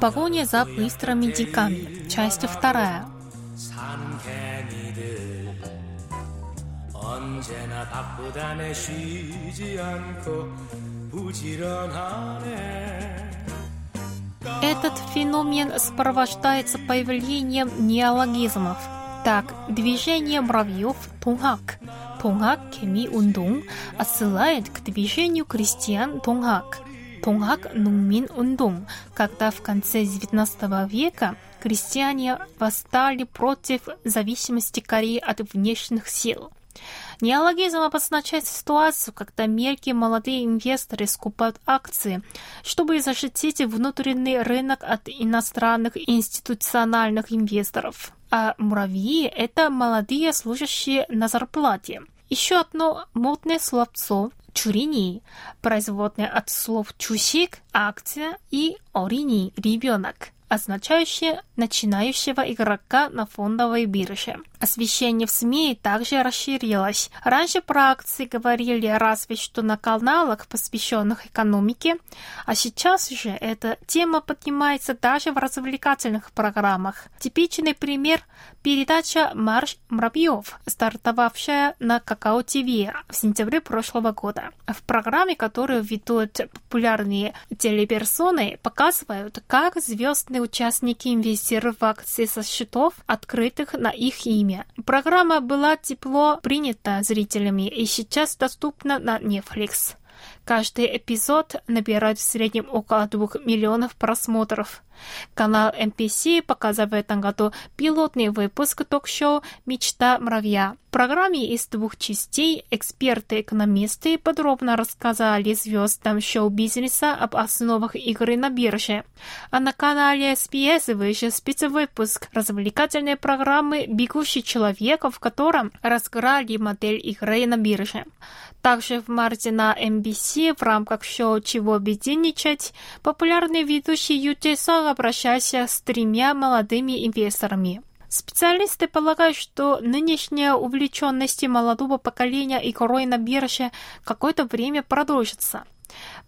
Погоня за быстрыми деньгами. Часть вторая. 산 개미들 언제나 바쁘다네 쉬지 않고 부지런하네 Этот феномен сопровождается появлением неологизмов. Так, движение муравьев Тунгак, Тунгак Кеми Ундун отсылает к движению крестьян Тунгак, Тунгак Нунмин Ундун, когда в конце XIX века крестьяне восстали против зависимости Кореи от внешних сил. Неологизм обозначает ситуацию, когда мелкие молодые инвесторы скупают акции, чтобы защитить внутренний рынок от иностранных институциональных инвесторов. А муравьи – это молодые служащие на зарплате. Еще одно модное словцо – чурини, производное от слов чусик, акция и орини, ребенок означающее начинающего игрока на фондовой бирже. Освещение в СМИ также расширилось. Раньше про акции говорили разве что на каналах, посвященных экономике, а сейчас же эта тема поднимается даже в развлекательных программах. Типичный пример – передача «Марш муравьев», стартовавшая на Какао ТВ в сентябре прошлого года. В программе, которую ведут популярные телеперсоны, показывают, как звездные участники инвестируют в акции со счетов, открытых на их имя. Программа была тепло принята зрителями и сейчас доступна на Netflix. Каждый эпизод набирает в среднем около двух миллионов просмотров. Канал MPC показывает на году пилотный выпуск ток-шоу «Мечта муравья». В программе из двух частей эксперты-экономисты подробно рассказали звездам шоу-бизнеса об основах игры на бирже. А на канале SBS вышел спецвыпуск развлекательной программы «Бегущий человек», в котором разыграли модель игры на бирже. Также в марте на MBC в рамках шоу «Чего бездельничать» популярный ведущий Ю Сон обращался с тремя молодыми инвесторами. Специалисты полагают, что нынешняя увлеченность молодого поколения игрой на бирже какое-то время продолжится.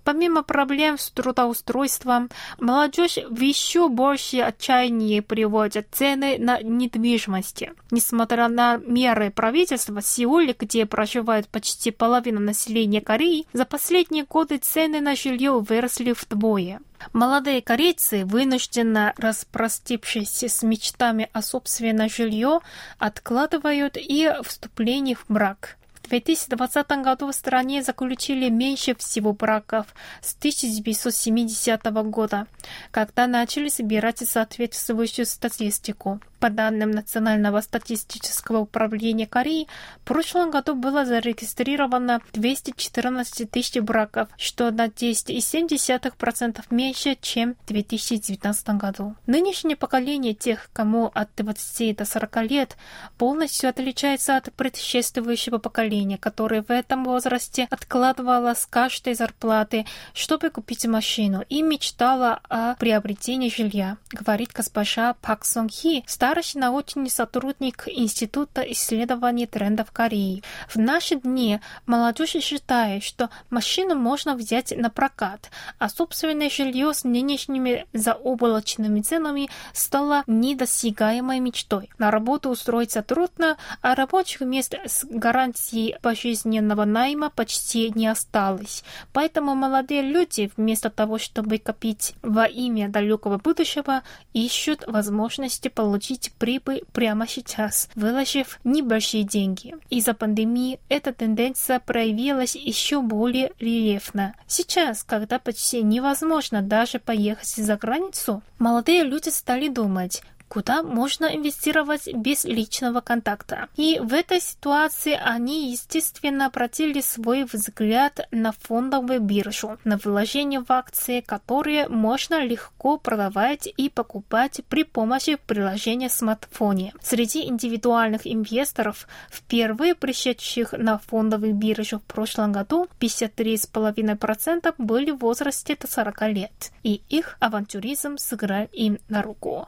Помимо проблем с трудоустройством, молодежь в еще большее отчаяние приводит цены на недвижимость. Несмотря на меры правительства, в Сеуле, где проживает почти половина населения Кореи, за последние годы цены на жилье выросли вдвое. Молодые корейцы, вынужденно распростившись с мечтами о собственном жилье, откладывают и вступление в брак. В 2020 году в стране заключили меньше всего браков с 1970 года, когда начали собирать соответствующую статистику. По данным Национального статистического управления Кореи, в прошлом году было зарегистрировано 214 тысяч браков, что на 10,7% меньше, чем в 2019 году. Нынешнее поколение тех, кому от 20 до 40 лет, полностью отличается от предшествующего поколения, которое в этом возрасте откладывало с каждой зарплаты, чтобы купить машину и мечтала о приобретении жилья, говорит госпожа Пак Сон Хи, старший научный сотрудник Института исследований трендов Кореи. В наши дни молодежь считает, что машину можно взять на прокат, а собственное жилье с нынешними заоблачными ценами стало недосягаемой мечтой. На работу устроиться трудно, а рабочих мест с гарантией пожизненного найма почти не осталось. Поэтому молодые люди вместо того, чтобы копить во имя далекого будущего, ищут возможности получить прибыль прямо сейчас, выложив небольшие деньги. Из-за пандемии эта тенденция проявилась еще более рельефно. Сейчас, когда почти невозможно даже поехать за границу, молодые люди стали думать, куда можно инвестировать без личного контакта. И в этой ситуации они, естественно, обратили свой взгляд на фондовую биржу, на вложения в акции, которые можно легко продавать и покупать при помощи приложения в смартфоне. Среди индивидуальных инвесторов, впервые пришедших на фондовую биржу в прошлом году, 53,5% были в возрасте до 40 лет, и их авантюризм сыграл им на руку.